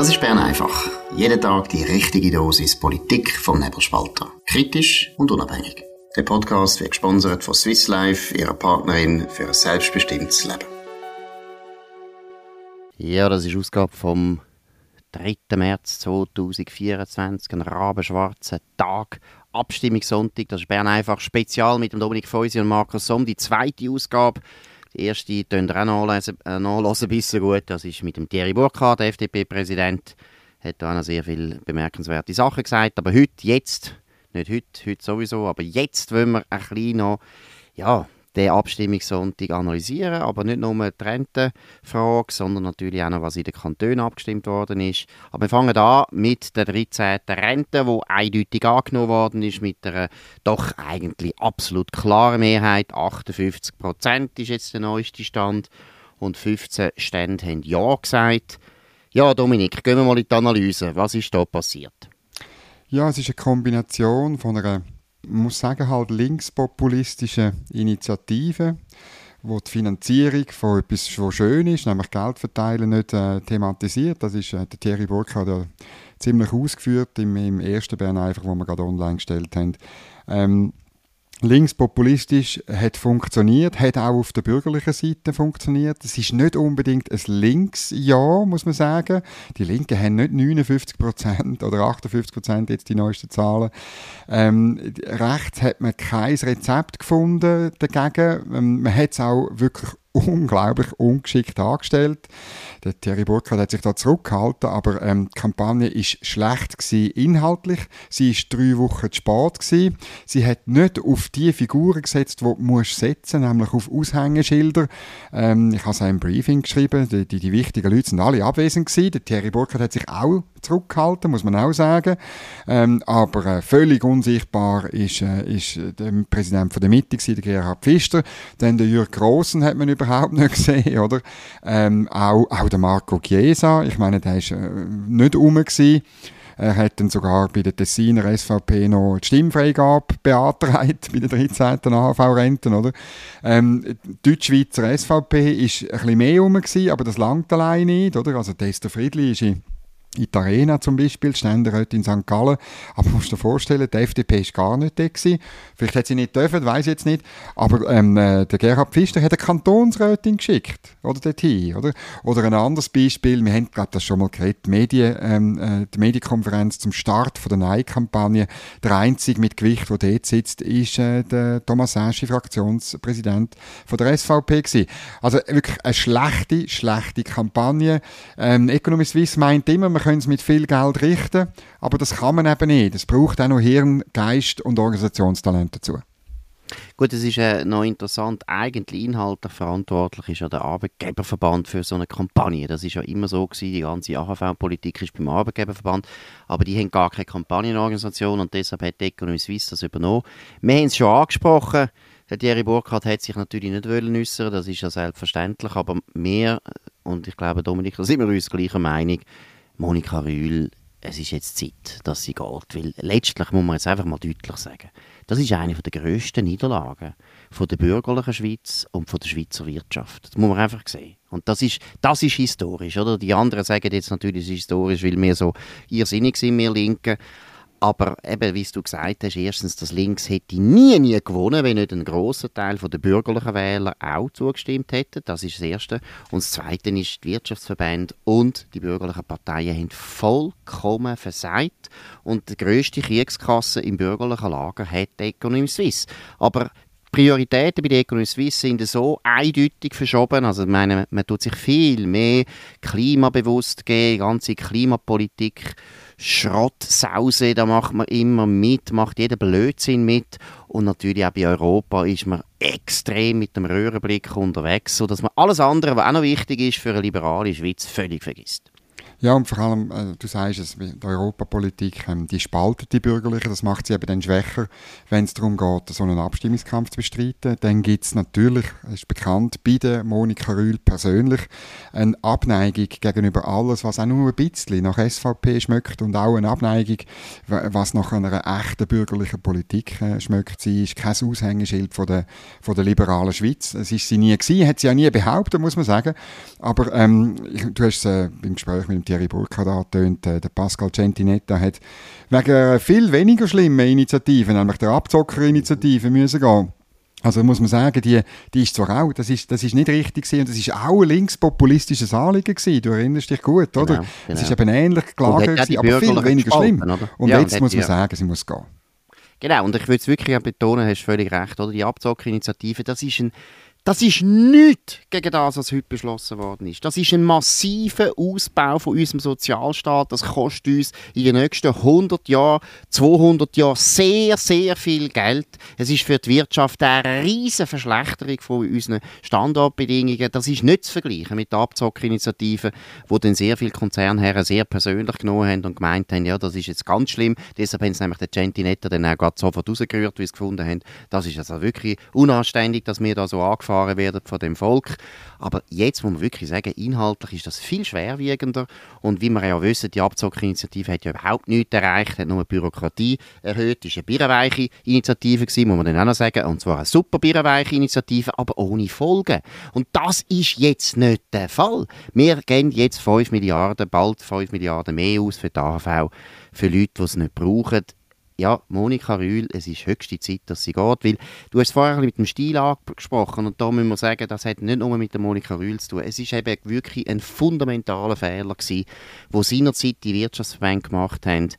Das ist Bern einfach. Jeden Tag die richtige Dosis Politik vom Nebelspalter. Kritisch und unabhängig. Der Podcast wird gesponsert von Swiss Life, ihrer Partnerin für ein selbstbestimmtes Leben. Ja, das ist Ausgabe vom 3. März 2024, ein rabenschwarzer Tag. Abstimmungssonntag, das ist Bern einfach spezial mit dem Dominik Feusi und Markus Somm, die zweite Ausgabe. Die erste könnt ihr auch nachlesen, äh, nachlesen bis so gut. Das ist mit dem Thierry Burkhardt, der FDP-Präsident. Hat auch noch sehr viele bemerkenswerte Sachen gesagt. Aber heute, jetzt, nicht heute, heute sowieso, aber jetzt wollen wir ein bisschen noch, ja, den Abstimmungssonntag analysieren, aber nicht nur die Rentenfrage, sondern natürlich auch noch, was in den Kantonen abgestimmt worden ist. Aber wir fangen an mit der 13. Rente, die eindeutig angenommen worden ist, mit einer doch eigentlich absolut klaren Mehrheit. 58 Prozent ist jetzt der neueste Stand und 15 Stände haben Ja gesagt. Ja, Dominik, gehen wir mal in die Analyse. Was ist da passiert? Ja, es ist eine Kombination von einer, muss sagen, halt linkspopulistischen Initiative, wo die Finanzierung von etwas, was schön ist, nämlich Geld verteilen, nicht äh, thematisiert. Das ist äh, der Thierry Burkhardt ja ziemlich ausgeführt im, im ersten Bern einfach, wo wir gerade online gestellt haben. Ähm, linkspopulistisch hat funktioniert, hat auch auf der bürgerlichen Seite funktioniert. Es ist nicht unbedingt ein Links-Ja, muss man sagen. Die Linken haben nicht 59% oder 58% jetzt die neuesten Zahlen. Ähm, rechts hat man kein Rezept gefunden dagegen. Ähm, man hat es auch wirklich unglaublich ungeschickt angestellt. Der Thierry Burkhardt hat sich da zurückgehalten, aber ähm, die Kampagne ist schlecht gewesen, inhaltlich. Sie ist drei Wochen zu spät gewesen. Sie hat nicht auf die Figuren gesetzt, die du setzen, nämlich auf Aushängeschilder. Ähm, ich habe es im Briefing geschrieben. Die, die, die, wichtigen Leute sind alle abwesend gewesen. Der Thierry Burkhardt hat sich auch zurückgehalten, muss man auch sagen. Ähm, aber äh, völlig unsichtbar ist, äh, ist der Präsident von der Mitte gewesen, der Gerhard Pfister. Dann der Jürg Grossen hat man überhaupt nicht gesehen, oder? Ähm, auch, auch der Marco Chiesa, ich meine, der war äh, nicht rum gewesen. Er hat dann sogar bei der Tessiner SVP noch die Stimmfreigabe beantragt, bei der 13. AHV-Renten, oder? Ähm, die Deutschschweizer SVP ist ein bisschen mehr rum gewesen, aber das langt allein nicht, oder? Also Tester Friedli ist in in die Arena zum Beispiel, Ständerätin in St. Gallen. Aber du musst dir vorstellen, die FDP war gar nicht da. Gewesen. Vielleicht hat sie nicht dürfen, weiß jetzt nicht. Aber ähm, äh, der Gerhard Pfister hat eine Kantonsrätin geschickt, oder dorthin, oder? Oder ein anderes Beispiel, wir haben gerade das schon mal geredet, die, Medien, ähm, äh, die Medienkonferenz zum Start von der Nein-Kampagne. Der einzige mit Gewicht, der dort sitzt, ist äh, der Thomas Aschi, Fraktionspräsident von der SVP gewesen. Also wirklich eine schlechte, schlechte Kampagne. Ähm, Economy Suisse meint immer, man können es mit viel Geld richten, aber das kann man eben nicht. Es braucht auch noch Hirn, Geist und Organisationstalent dazu. Gut, es ist äh, noch interessant, eigentlich inhaltlich verantwortlich ist ja der Arbeitgeberverband für so eine Kampagne. Das ist ja immer so gewesen, die ganze AHV-Politik ist beim Arbeitgeberverband, aber die haben gar keine Kampagnenorganisation und deshalb hat Economy Suisse das übernommen. Wir haben es schon angesprochen, der Thierry Burkhardt hat sich natürlich nicht wollen äußern, das ist ja selbstverständlich, aber mehr, und ich glaube Dominik, da sind wir uns gleicher Meinung, Monika Rühl, es ist jetzt Zeit, dass sie geht. Weil letztlich muss man jetzt einfach mal deutlich sagen, das ist eine der grössten Niederlagen von der bürgerlichen Schweiz und von der Schweizer Wirtschaft. Das muss man einfach sehen. Und das ist, das ist historisch, oder? Die anderen sagen jetzt natürlich, es ist historisch, weil wir so irrsinnig sind, wir Linken. Aber eben, wie du gesagt hast, erstens, das Links hätte nie, nie gewonnen, wenn nicht ein großer Teil der bürgerlichen Wähler auch zugestimmt hätte. Das ist das Erste. Und das Zweite ist, die Wirtschaftsverbände und die bürgerlichen Parteien haben vollkommen versagt. Und die grösste Kriegskasse im bürgerlichen Lager hat die Economy Suisse. Aber Prioritäten bei der Economy Suisse sind so eindeutig verschoben. Also, ich meine, man tut sich viel mehr klimabewusst geben, ganze Klimapolitik Schrottsause, da macht man immer mit, macht jeder Blödsinn mit. Und natürlich auch bei Europa ist man extrem mit dem Röhrenblick unterwegs, sodass man alles andere, was auch noch wichtig ist für eine liberale Schweiz, völlig vergisst. Ja, und vor allem, äh, du sagst es, die Europapolitik, ähm, die spaltet die Bürgerlichen, das macht sie eben dann schwächer, wenn es darum geht, so einen Abstimmungskampf zu bestreiten. Dann gibt es natürlich, es ist bekannt, bei Monika Rühl persönlich, eine Abneigung gegenüber alles, was auch nur ein bisschen nach SVP schmeckt und auch eine Abneigung, was nach einer echten bürgerlichen Politik äh, schmeckt. Sie ist kein Aushängeschild von der, von der liberalen Schweiz. Es ist sie nie gewesen, hat sie ja nie behauptet, muss man sagen. Aber ähm, du hast es äh, im Gespräch mit dem Thierry Burkhardt angetönt, äh, der Pascal Centinetta hat wegen viel weniger schlimmen Initiativen, nämlich der Abzockerinitiative, müssen gehen. Also muss man sagen, die, die ist zwar auch, das ist, das ist nicht richtig gewesen, und das ist auch ein linkspopulistisches Anliegen gewesen, du erinnerst dich gut, oder? Genau, genau. Es ist eben ähnlich gelagert gewesen, aber viel weniger schlimm. Oder? Und ja, jetzt und muss man ja. sagen, sie muss gehen. Genau, und ich würde es wirklich betonen, hast völlig recht, oder? Die Abzockerinitiative, das ist ein das ist nichts gegen das, was heute beschlossen worden ist. Das ist ein massiver Ausbau von unserem Sozialstaat. Das kostet uns in den nächsten 100 Jahren, 200 Jahren sehr, sehr viel Geld. Es ist für die Wirtschaft eine riesige Verschlechterung von unseren Standortbedingungen. Das ist nicht zu vergleichen mit der Abzockerinitiative, wo dann sehr viele Konzernherren sehr persönlich genommen haben und gemeint haben, ja, das ist jetzt ganz schlimm. Deshalb haben sie nämlich den Gentinetta dann auch sofort rausgerührt, wie sie gefunden haben. Das ist also wirklich unanständig, dass wir da so angefangen gefahren werden von dem Volk. Aber jetzt muss man wirklich sagen, inhaltlich ist das viel schwerwiegender. Und wie wir ja wissen, die Abzockerinitiative hat ja überhaupt nichts erreicht, hat nur Bürokratie erhöht. Das war eine birrenweiche Initiative, gewesen, muss man dann auch noch sagen. Und zwar eine super birrenweiche Initiative, aber ohne Folgen. Und das ist jetzt nicht der Fall. Wir geben jetzt 5 Milliarden, bald 5 Milliarden mehr aus für die AHV, für Leute, die es nicht brauchen ja, Monika Rühl, es ist höchste Zeit, dass sie geht, weil du hast vorher mit dem Stil angesprochen und da müssen wir sagen, das hat nicht nur mit der Monika Rühl zu tun. Es ist eben wirklich ein fundamentaler Fehler wo seinerzeit die Wirtschaftsverbände gemacht haben,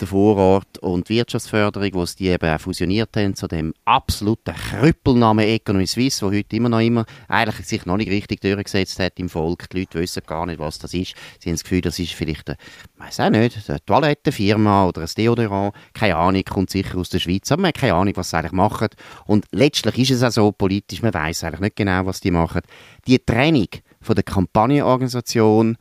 der Vorort und Wirtschaftsförderung, wo sie die eben auch fusioniert haben zu dem absoluten Krüppelnamen Economy Suisse, wo heute immer noch immer eigentlich sich noch nicht richtig durchgesetzt hat im Volk. Die Leute wissen gar nicht, was das ist. Sie haben das Gefühl, das ist vielleicht eine, weiß auch nicht, eine Toilettenfirma oder ein Deodorant. Keine Ahnung, kommt sicher aus der Schweiz, aber man hat keine Ahnung, was sie eigentlich machen. Und letztlich ist es auch so politisch, man weiß eigentlich nicht genau, was die machen. Die Trennung von der Kampagnenorganisation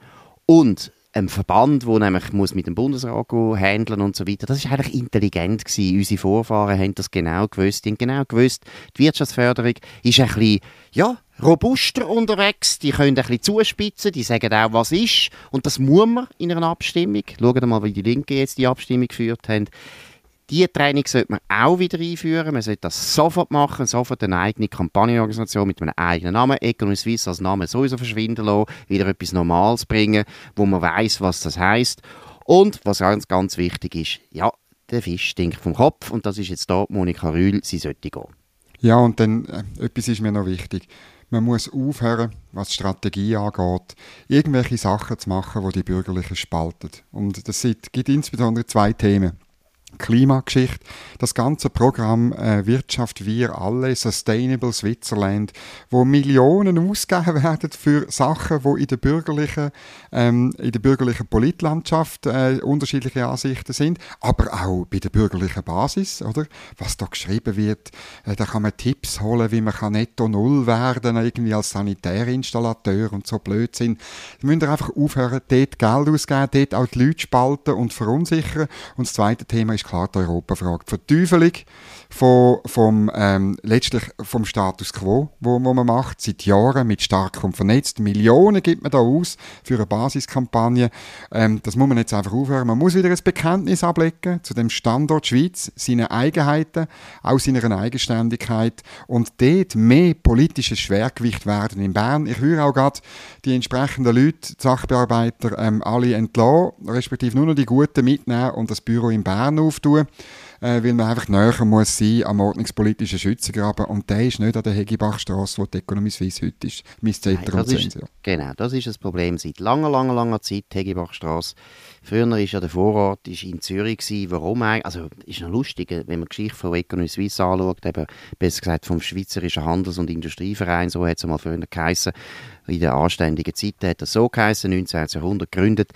und ein Verband, der nämlich muss mit dem Bundesrat handeln und so weiter. Das ist eigentlich intelligent gewesen. Unsere Vorfahren haben das genau gewusst. Die haben genau gewusst, die Wirtschaftsförderung ist ein bisschen, ja, robuster unterwegs. Die können ein bisschen zuspitzen, die sagen auch, was ist. Und das muss man in einer Abstimmung. Schaut mal, wie die Linke jetzt die Abstimmung geführt haben. Diese Training sollte man auch wieder einführen. Man sollte das sofort machen, sofort eine eigene Kampagnenorganisation mit einem eigenen Namen, Economy Suisse als Name sowieso verschwinden lassen, wieder etwas Normales bringen, wo man weiß, was das heißt. Und was ganz, ganz wichtig ist, ja, der Fisch stinkt vom Kopf und das ist jetzt da Monika Rühl, sie sollte gehen. Ja, und dann äh, etwas ist mir noch wichtig. Man muss aufhören, was Strategie angeht, irgendwelche Sachen zu machen, die die Bürgerlichen spalten. Und das gibt insbesondere zwei Themen. Klimageschichte. Das ganze Programm äh, Wirtschaft wir alle, Sustainable Switzerland, wo Millionen ausgegeben werden für Sachen, wo in der bürgerlichen, ähm, in der bürgerlichen Politlandschaft äh, unterschiedliche Ansichten sind, aber auch bei der bürgerlichen Basis, oder? Was da geschrieben wird, äh, da kann man Tipps holen, wie man kann netto null werden, irgendwie als Sanitärinstallateur und so Blödsinn. Da müsst ihr einfach aufhören, dort Geld auszugeben, dort auch die Leute spalten und verunsichern. Und das zweite Thema ist klar die Europafrage. Die Verteufelung von, vom, ähm, letztlich vom Status quo, wo, wo man macht, seit Jahren mit Starkum vernetzt. Millionen gibt man da aus für eine Basiskampagne. Ähm, das muss man jetzt einfach aufhören. Man muss wieder ein Bekenntnis ablegen zu dem Standort Schweiz, seine Eigenheiten, auch seiner Eigenständigkeit und dort mehr politisches Schwergewicht werden in Bern. Ich höre auch gerade die entsprechenden Leute, die Sachbearbeiter, ähm, alle entlassen, respektive nur noch die Guten mitnehmen und das Büro in Bern auftun äh, weil man einfach näher muss sein am ordnungspolitischen Schützengraben und der ist nicht an der Hegebachstrasse, wo die Ökonomie Suisse heute ist, Miss Zentrum ist, Genau, das ist das Problem seit langer, langer, langer Zeit, Hegebachstrasse. Früher war ja der Vorort ist in Zürich. Gewesen. Warum eigentlich? Also, ist noch lustig, wenn man die Geschichte von Economy Suisse anschaut, eben, besser gesagt vom Schweizerischen Handels- und Industrieverein, so hat es mal früher geheißen. In der anständigen Zeit hat es so geheißen, 19. Jahrhundert gegründet.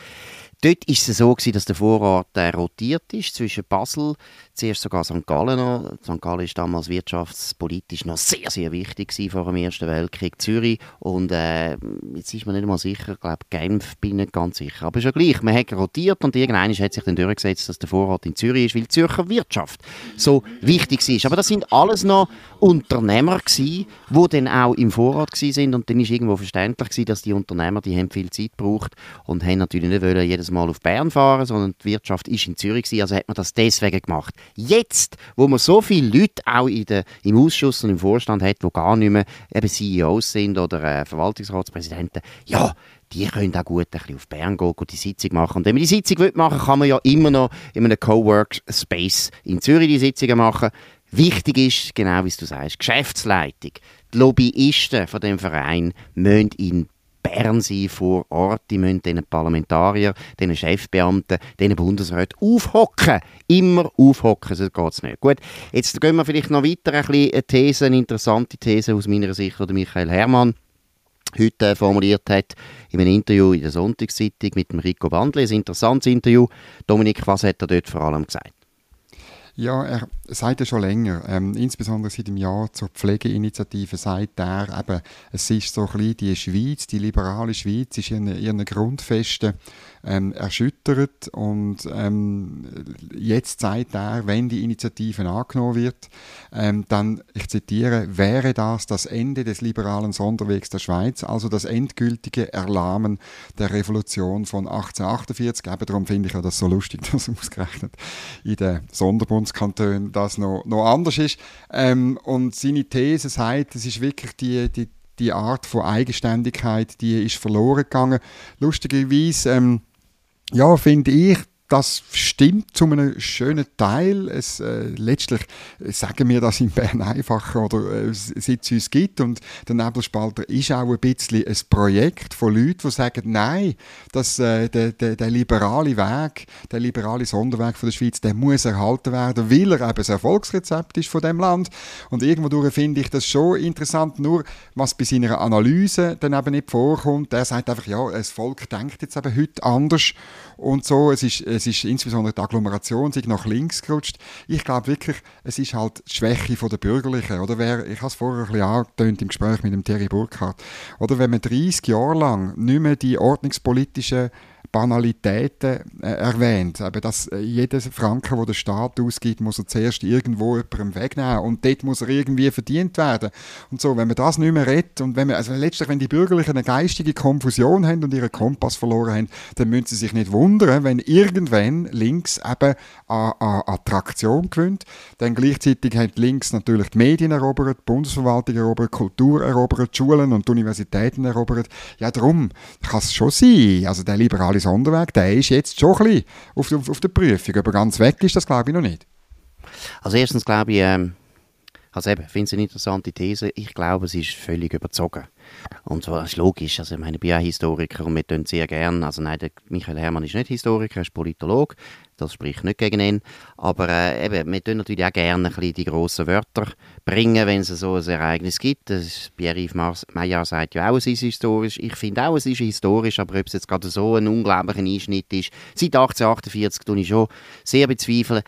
Dort war es so, gewesen, dass der Vorrat äh, rotiert ist zwischen Basel, zuerst sogar St. Gallen noch. St. Gallen war damals wirtschaftspolitisch noch sehr, sehr wichtig vor dem Ersten Weltkrieg. Zürich und äh, jetzt ist man nicht mal sicher, ich glaube Genf bin ich nicht ganz sicher. Aber schon gleich, man hat rotiert und irgendwann hat sich dann durchgesetzt, dass der Vorrat in Zürich ist, weil die Zürcher Wirtschaft so wichtig ist. Aber das sind alles noch Unternehmer gewesen, die dann auch im Vorrat sind und dann ist irgendwo verständlich gewesen, dass die Unternehmer, die haben viel Zeit gebraucht und haben natürlich nicht wollen, jedes jedes Mal auf Bern fahren, sondern die Wirtschaft ist in Zürich gewesen, also hat man das deswegen gemacht. Jetzt, wo man so viele Leute auch in der, im Ausschuss und im Vorstand hat, die gar nicht mehr eben CEOs sind oder äh, Verwaltungsratspräsidenten, ja, die können auch gut ein bisschen auf Bern gehen und die Sitzung machen. Und wenn man die Sitzung machen will, kann man ja immer noch in einem Cowork-Space in Zürich die Sitzungen machen. Wichtig ist, genau wie du sagst, Geschäftsleitung. Die Lobbyisten von dem Verein müssen in Bern sein vor Ort. Die müssen den Parlamentarier, den Chefbeamten, den Bundesräten aufhocken. Immer aufhocken, sonst geht es nicht. Gut, jetzt gehen wir vielleicht noch weiter ein bisschen eine These, eine interessante These aus meiner Sicht von Michael Herrmann heute formuliert hat in einem Interview in der Sonntagszeitung mit dem Rico Bandli. Ein interessantes Interview. Dominik, was hat er dort vor allem gesagt? Ja, er sagt ja schon länger, ähm, insbesondere seit dem Jahr zur Pflegeinitiative, sagt er eben, es ist so ein bisschen die Schweiz, die liberale Schweiz ist in ihren Grundfesten ähm, erschüttert und ähm, jetzt sagt er, wenn die Initiative angenommen wird, ähm, dann, ich zitiere, wäre das das Ende des liberalen Sonderwegs der Schweiz, also das endgültige Erlahmen der Revolution von 1848. Eben darum finde ich ja das so lustig, dass ausgerechnet in den Sonderbundskantonen das noch, noch anders ist. Ähm, und seine These sagt, es ist wirklich die, die, die Art von Eigenständigkeit, die ist verloren gegangen. Lustigerweise, ähm, ja, finde ich, das stimmt zu einem schönen Teil. Es, äh, letztlich äh, sagen wir das in Bern einfacher, oder äh, es uns gibt. Und der Nebelspalter ist auch ein bisschen ein Projekt von Leuten, die sagen, nein, dass, äh, der, der, der, liberale Weg, der liberale Sonderweg von der Schweiz, der muss erhalten werden, weil er eben das Erfolgsrezept ist von dem Land. Und irgendwo finde ich das schon interessant, nur was bei seiner Analyse dann eben nicht vorkommt. Er sagt einfach, ja, das Volk denkt jetzt eben heute anders und so. Es ist es ist insbesondere die Agglomeration sich nach links gerutscht. Ich glaube wirklich, es ist halt die Schwäche der Bürgerlichen. Oder wer, ich habe es vorher ein bisschen angetönt im Gespräch mit dem Terry Burkhardt. Oder wenn man 30 Jahre lang nicht mehr die ordnungspolitischen Banalitäten äh, erwähnt. Aber dass äh, jeder Franken, den der Staat ausgibt, muss er zuerst irgendwo jemandem wegnehmen und dort muss er irgendwie verdient werden. Und so, wenn man das nicht mehr redet und wenn man, also letztlich, wenn die Bürgerlichen eine geistige Konfusion haben und ihren Kompass verloren haben, dann müssen sie sich nicht wundern, wenn irgendwann links eben an, an Attraktion gewinnt. Dann gleichzeitig hat links natürlich die Medien erobert, die Bundesverwaltung erobert, die Kultur erobert, die Schulen und Universitäten erobert. Ja, darum kann es schon sein. Also der liberale liberale Sonderweg, der ist jetzt schon ein bisschen auf, auf, auf der Prüfung. Ob er ganz weg ist, das glaube ich noch nicht. Also erstens glaube ich, ähm, also eben, finde es eine interessante These. Ich glaube, sie ist völlig überzogen. Und das ist logisch. Also, ich meine, ich bin auch Historiker und wir tun sehr gerne. Also, nein, der Michael Herrmann ist nicht Historiker, er ist Politolog. Das spricht nicht gegen ihn. Aber äh, eben, wir tun natürlich auch gerne ein bisschen die grossen Wörter bringen, wenn es so ein Ereignis gibt. Pierre-Yves Maillard sagt ja auch, es ist historisch. Ich finde auch, es ist historisch, aber ob es jetzt gerade so ein unglaublicher Einschnitt ist, seit 1848 tue ich schon sehr bezweifeln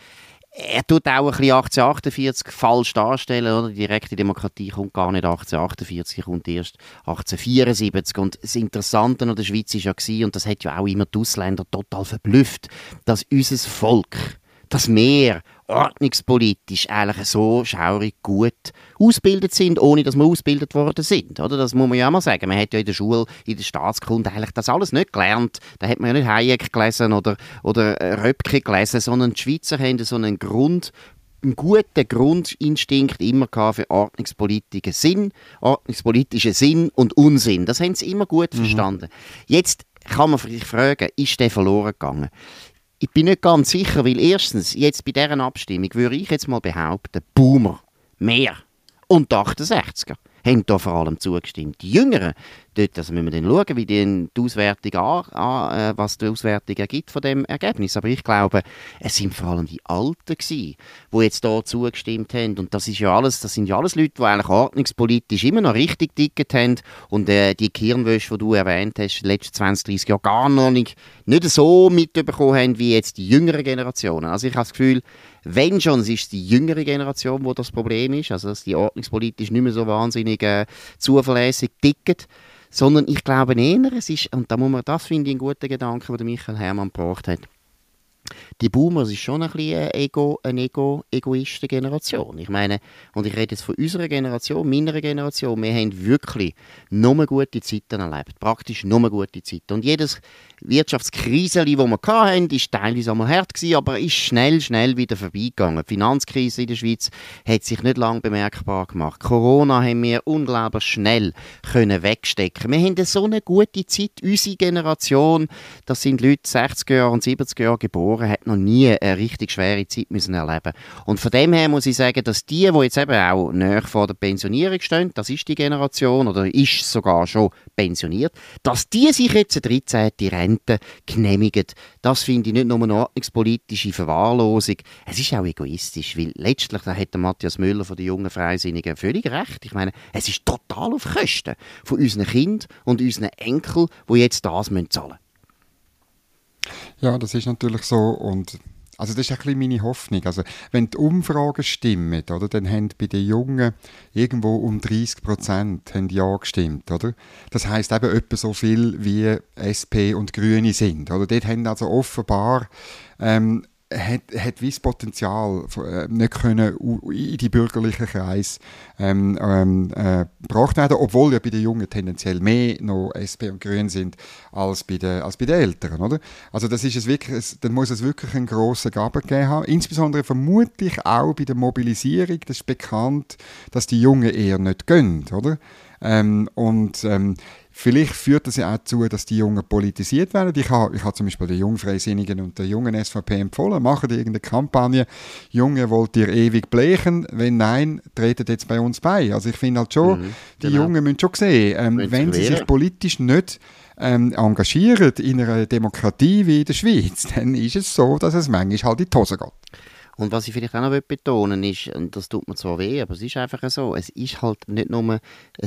er tut auch ein bisschen 1848 falsch darstellen, oder? Die direkte Demokratie kommt gar nicht 1848, sie kommt erst 1874. Und das Interessante an der Schweiz war ja, und das hat ja auch immer die Ausländer total verblüfft, dass unser Volk, das Meer ordnungspolitisch eigentlich so schaurig gut ausgebildet sind, ohne dass wir ausgebildet worden sind. Oder? Das muss man ja auch mal sagen. Man hat ja in der Schule, in der Staatskunde eigentlich das alles nicht gelernt. Da hat man ja nicht Hayek gelesen oder, oder Röpke gelesen, sondern die Schweizer haben so einen Grund, einen guten Grundinstinkt immer für ordnungspolitischen Sinn, ordnungspolitischen Sinn und Unsinn. Das haben sie immer gut mhm. verstanden. Jetzt kann man sich fragen, ist der verloren gegangen? Ich bin nicht ganz sicher, weil erstens, jetzt bei dieser Abstimmung würde ich jetzt mal behaupten, Boomer, mehr und die 68er haben da vor allem zugestimmt. Die Jüngeren, dort also müssen wir dann schauen, wie die, Auswertung an, an, äh, was die Auswertung ergibt von dem Ergebnis. Aber ich glaube, es sind vor allem die Alten gewesen, die jetzt da zugestimmt haben. Und das ist ja alles, das sind ja alles Leute, die eigentlich ordnungspolitisch immer noch richtig dicket haben und äh, die Kirnwäsche, die du erwähnt hast, die letzten 20, 30 Jahre gar noch nicht, nicht so mitbekommen haben wie jetzt die jüngeren Generationen. Also ich habe das Gefühl, wenn schon, es ist die jüngere Generation, wo das Problem ist, also dass die ordnungspolitisch nicht mehr so wahnsinnig äh, zuverlässig ticket, sondern ich glaube eher, es ist, und da muss man, das finde ich einen guten Gedanken, den Michael Hermann gebracht hat, die Boomers ist schon ein bisschen eine, Ego, eine Ego, Egoisten-Generation. Ich meine, und ich rede jetzt von unserer Generation, meiner Generation, wir haben wirklich nur gute Zeiten erlebt. Praktisch nur gute Zeiten. Und jedes Wirtschaftskrise, die wir hatten, ist teilweise einmal hart gewesen, aber ist schnell, schnell wieder vorbeigegangen. Die Finanzkrise in der Schweiz hat sich nicht lange bemerkbar gemacht. Corona haben wir unglaublich schnell können wegstecken. Wir haben so eine gute Zeit. Unsere Generation, das sind Leute 60er und 70er Jahre geboren, hat noch nie eine richtig schwere Zeit müssen erleben. Und von dem her muss ich sagen, dass die, die jetzt eben auch näher vor der Pensionierung stehen, das ist die Generation oder ist sogar schon pensioniert, dass die sich jetzt eine 13. Rente genehmigen, das finde ich nicht nur eine ordnungspolitische Verwahrlosung, es ist auch egoistisch, weil letztlich, da hat der Matthias Müller von den jungen Freisinnigen völlig recht. Ich meine, es ist total auf Kosten von unseren Kindern und unseren Enkeln, die jetzt das zahlen müssen. Ja, das ist natürlich so und also das ist ein bisschen meine Hoffnung. Also wenn die Umfragen stimmen, oder, dann haben bei den Jungen irgendwo um 30 Prozent Ja gestimmt, oder? Das heißt eben etwa so viel wie SP und Grüne sind, oder? Dort haben also offenbar ähm, hat, hat wie das Potenzial äh, nicht können in die bürgerlichen Kreise ähm, ähm, äh, gebracht werden, obwohl ja bei den Jungen tendenziell mehr noch SP und Grün sind als bei den, als bei den Älteren, oder? Also das ist es wirklich, es, dann muss es wirklich einen grossen Gaben gegeben haben, insbesondere vermutlich auch bei der Mobilisierung, das ist bekannt, dass die Jungen eher nicht gehen, oder? Ähm, und ähm, Vielleicht führt das ja auch dazu, dass die Jungen politisiert werden. Ich habe, ich habe zum Beispiel den Jungfreisinnigen und der jungen SVP empfohlen, machen irgendeine Kampagne, Junge, wollt ihr ewig blechen? Wenn nein, tretet jetzt bei uns bei. Also ich finde halt schon, mhm, die genau. Jungen müssen schon sehen, ähm, wenn sie sich politisch nicht ähm, engagieren in einer Demokratie wie in der Schweiz, dann ist es so, dass es manchmal halt in die Hose geht. Und was ich vielleicht auch noch betonen will, ist, und das tut mir zwar weh, aber es ist einfach so, es ist halt nicht nur ein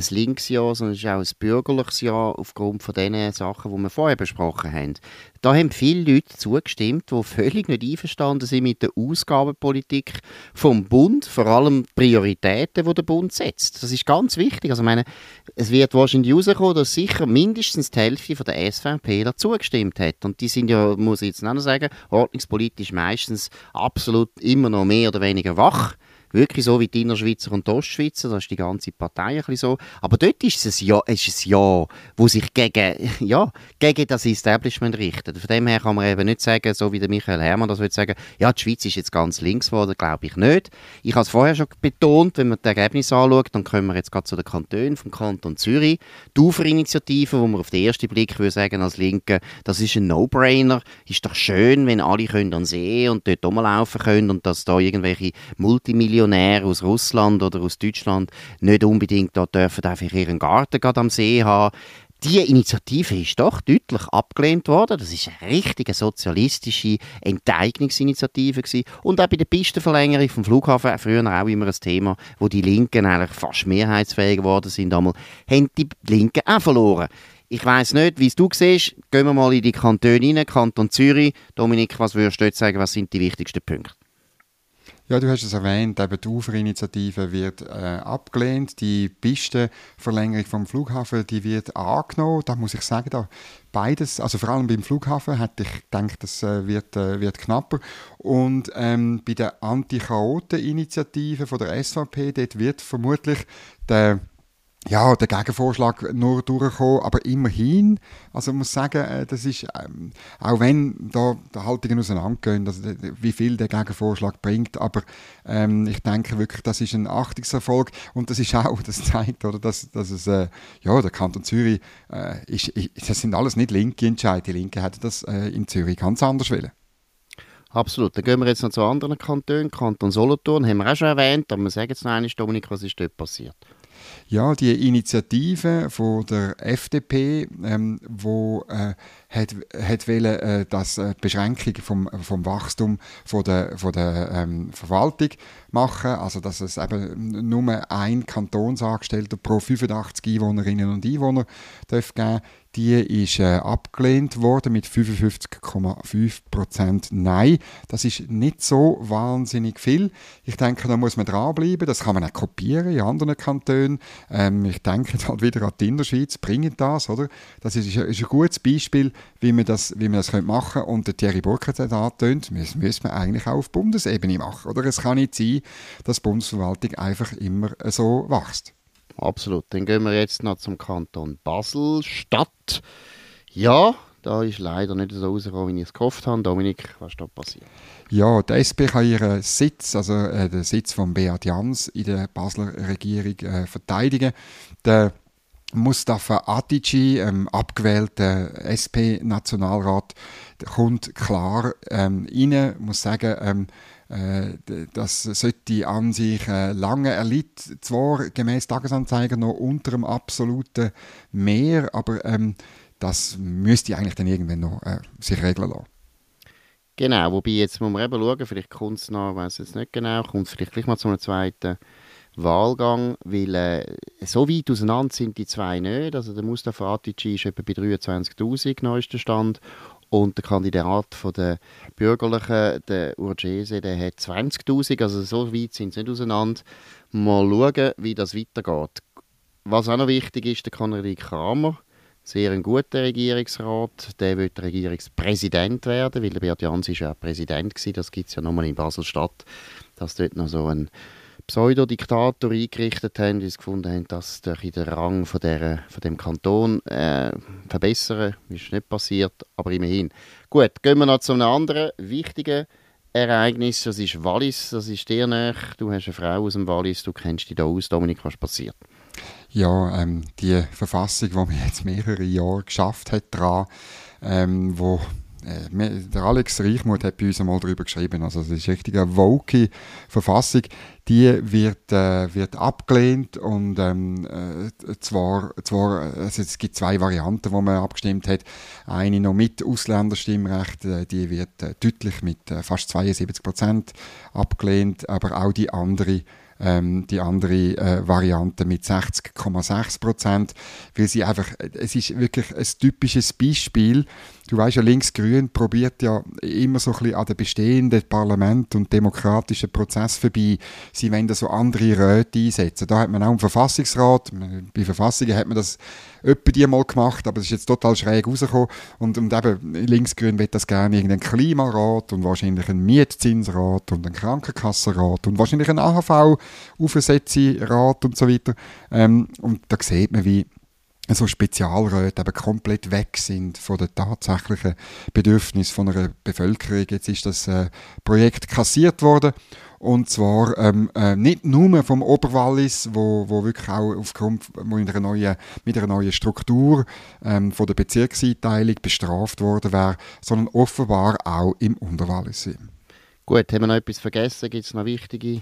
Linksjahr, sondern es ist auch ein bürgerliches Jahr aufgrund von den Sachen, die wir vorher besprochen haben. Da haben viele Leute zugestimmt, die völlig nicht einverstanden sind mit der Ausgabenpolitik vom Bund, vor allem Prioritäten, die der Bund setzt. Das ist ganz wichtig. Also meine, es wird wahrscheinlich herauskommen, dass sicher mindestens die Hälfte von der SVP dazu gestimmt hat. Und die sind ja, muss ich jetzt noch sagen, ordnungspolitisch meistens absolut immer noch mehr oder weniger wach. Wirklich so wie die Innerschweizer und Ostschweizer, das ist die ganze Partei ein bisschen so. Aber dort ist es ja, ist es ja wo sich gegen, ja, gegen das Establishment richtet. Von dem her kann man eben nicht sagen, so wie der Michael Herrmann das will sagen, ja, die Schweiz ist jetzt ganz links geworden, glaube ich nicht. Ich habe es vorher schon betont, wenn man das Ergebnis anschaut, dann kommen wir jetzt gerade zu den Kantonen vom Kanton Zürich. Die Uferinitiative, wo man auf den ersten Blick würde sagen als Linke, das ist ein No-Brainer. Ist doch schön, wenn alle können an See und dort rumlaufen können und dass da irgendwelche Multimillionen Millionäre aus Russland oder aus Deutschland nicht unbedingt dort dürfen einfach ihren Garten gerade am See haben. Die Initiative ist doch deutlich abgelehnt worden. Das ist eine richtige sozialistische Enteignungsinitiative gewesen. Und auch bei der Pistenverlängerung vom Flughafen, früher auch immer ein Thema, wo die Linken eigentlich fast mehrheitsfähig geworden sind, einmal, haben die Linken auch verloren. Ich weiß nicht, wie es du siehst. Gehen wir mal in die Kantone rein, Kanton Zürich. Dominik, was würdest du jetzt sagen, was sind die wichtigsten Punkte? Ja, du hast es erwähnt, eben die Uferinitiative wird äh, abgelehnt, die Pistenverlängerung vom Flughafen, die wird angenommen. Da muss ich sagen, da beides, also vor allem beim Flughafen, hätte ich gedacht, das äh, wird, äh, wird knapper. Und ähm, bei der Anti-Chaoten-Initiative von der SVP, dort wird vermutlich der ja, der Gegenvorschlag nur durchgekommen, aber immerhin, also ich muss sagen, äh, das ist, ähm, auch wenn da die Haltungen auseinandergehen, also wie viel der Gegenvorschlag bringt, aber ähm, ich denke wirklich, das ist ein Achtungserfolg und das ist auch, das zeigt, oder, dass, dass es, äh, ja, der Kanton Zürich, äh, ist, das sind alles nicht linke Entscheidungen, die Linke hätten das äh, in Zürich ganz anders wollen. Absolut. Dann gehen wir jetzt noch zu anderen Kantonen. Kanton Solothurn haben wir auch schon erwähnt, aber wir sagen jetzt noch einmal, Dominik, was ist dort passiert? Ja, die Initiative von der FDP, ähm, wo äh, hat, hat wollen, äh, das äh, Beschränkung vom, vom Wachstum von der, von der ähm, Verwaltung machen, also dass es eben nur ein Kantonsangestellter pro 85 Einwohnerinnen und Einwohner darf geben die ist äh, abgelehnt worden mit 55,5% Nein. Das ist nicht so wahnsinnig viel. Ich denke, da muss man dranbleiben. Das kann man auch kopieren in anderen Kantonen. Ähm, ich denke halt wieder an die Innerschweiz, bringen das, oder? Das ist, ist, ein gutes Beispiel, wie man das, wie man das machen könnte. Und der Thierry Burkhardt hat angetönt, das müssen wir eigentlich auch auf Bundesebene machen, oder? Es kann nicht sein, dass die Bundesverwaltung einfach immer so wächst. Absolut. Dann gehen wir jetzt noch zum Kanton Basel-Stadt. Ja, da ist leider nicht so rausgekommen, wie ich es gehofft habe. Dominik, was ist da passiert? Ja, die SP kann ihren Sitz, also äh, den Sitz von Beat Jans in der Basler Regierung äh, verteidigen. Der Mustafa Atici, ähm, abgewählter SP-Nationalrat, kommt klar ähm, rein, muss sagen, ähm, äh, das sollte an sich äh, lange erlitt, zwar gemäß Tagesanzeiger noch unter dem absoluten Mehr, aber ähm, das müsste eigentlich dann irgendwann noch äh, sich regeln lassen. Genau, wobei jetzt muss man eben schauen, vielleicht kommt es noch, weiß jetzt nicht genau, kommt vielleicht gleich mal zu einem zweiten Wahlgang, weil äh, so weit auseinander sind die zwei nicht. Also der Mustafa Atici ist etwa bei 23'000 neuester Stand und der Kandidat von der Bürgerlichen, der Urgese, der hat 20'000, also so weit sind sie nicht auseinander. Mal schauen, wie das weitergeht. Was auch noch wichtig ist, der Konrad Kramer, sehr ein guter Regierungsrat, der wird Regierungspräsident werden, weil der Beat Jans ist ja Präsident gewesen, das gibt es ja nochmal in Basel-Stadt, dass dort noch so ein Pseudodiktator eingerichtet haben, die gefunden haben, dass durch den Rang von, der, von dem Kanton äh, verbessern. Ist nicht passiert, aber immerhin. Gut, gehen wir noch zu einem anderen wichtigen Ereignis. Das ist Wallis, das ist dir nach. Du hast eine Frau aus dem Wallis, du kennst dich da aus. Dominik, was passiert? Ja, ähm, die Verfassung, die man jetzt mehrere Jahre geschafft hat, daran, ähm, wo äh, der Alex Reichmuth hat bei uns einmal darüber geschrieben, also es ist richtig eine woke Verfassung, die wird, äh, wird abgelehnt und ähm, äh, zwar, zwar also es gibt zwei Varianten, wo man abgestimmt hat, eine noch mit Ausländerstimmrecht, äh, die wird deutlich mit fast 72 Prozent abgelehnt, aber auch die andere ähm, die andere äh, Variante mit 60,6 Prozent, weil sie einfach, es ist wirklich ein typisches Beispiel. Du weißt ja, Linksgrün probiert ja immer so ein bisschen an den bestehenden Parlament und demokratischen Prozess vorbei. Sie wollen da so andere Räte einsetzen. Da hat man auch einen Verfassungsrat. Bei Verfassungen hat man das öppe die mal gemacht, aber es ist jetzt total schräg rausgekommen. Und, und eben, Linksgrün will das gerne irgendeinen Klimarat und wahrscheinlich einen Mietzinsrat und einen Krankenkassenrat und wahrscheinlich einen AHV-Aufsetzungsrat und so weiter. Ähm, und da sieht man, wie so Spezialräte eben komplett weg sind von den tatsächlichen Bedürfnissen von einer Bevölkerung. Jetzt ist das äh, Projekt kassiert worden und zwar ähm, äh, nicht nur vom Oberwallis, wo, wo wirklich auch aufgrund mit einer neuen, mit einer neuen Struktur ähm, von der Bezirkseinteilung bestraft worden wäre, sondern offenbar auch im Unterwallis. Gut, haben wir noch etwas vergessen? Gibt es noch wichtige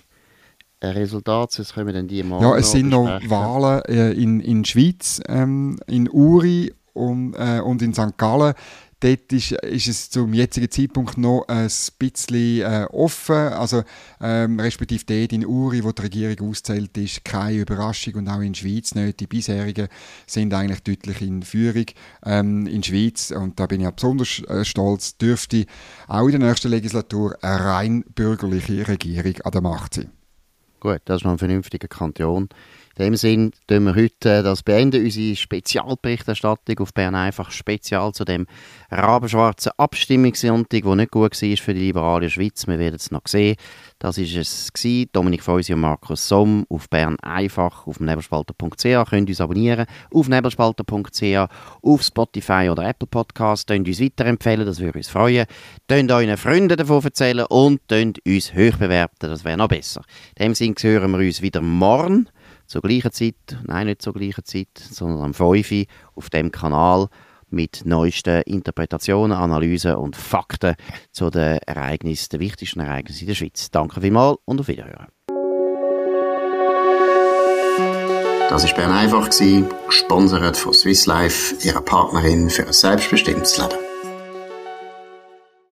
äh, Resultate? Sonst wir dann die mal Ja, es sind noch Wahlen äh, in, in Schweiz, ähm, in Uri und, äh, und in St. Gallen. Dort ist, ist es zum jetzigen Zeitpunkt noch ein bisschen äh, offen, also ähm, respektive dort in Uri, wo die Regierung auszählt ist, keine Überraschung und auch in der Schweiz nicht. Die bisherigen sind eigentlich deutlich in Führung. Ähm, in der Schweiz, und da bin ich auch besonders äh, stolz, dürfte auch in der nächsten Legislatur eine rein bürgerliche Regierung an der Macht sein. Gut, das ist noch ein vernünftiger Kanton. In dem Sinn tun wir heute das beenden, unsere Spezialberichterstattung auf Bern einfach spezial zu dem rabenschwarzen Abstimmungssonntag, der nicht gut war für die liberale Schweiz. Wir werden es noch sehen. Das war es. Dominik Feusi und Markus Somm auf Bern einfach auf nebelspalter.ch. Könnt uns abonnieren auf nebelspalter.ch, auf Spotify oder Apple Podcasts. Könnt uns weiterempfehlen, das würde uns freuen. Könnt euren Freunden davon erzählen und könnt uns hoch bewerten, das wäre noch besser. In dem Sinne hören wir uns wieder morgen zur gleichen Zeit, nein, nicht zur gleichen Zeit, sondern am 5 auf dem Kanal mit neuesten Interpretationen, Analysen und Fakten zu den Ereignissen, den wichtigsten Ereignissen in der Schweiz. Danke vielmals und auf Wiederhören. Das war Bern einfach, gesponsert von Swiss Life, ihrer Partnerin für ein selbstbestimmtes Leben.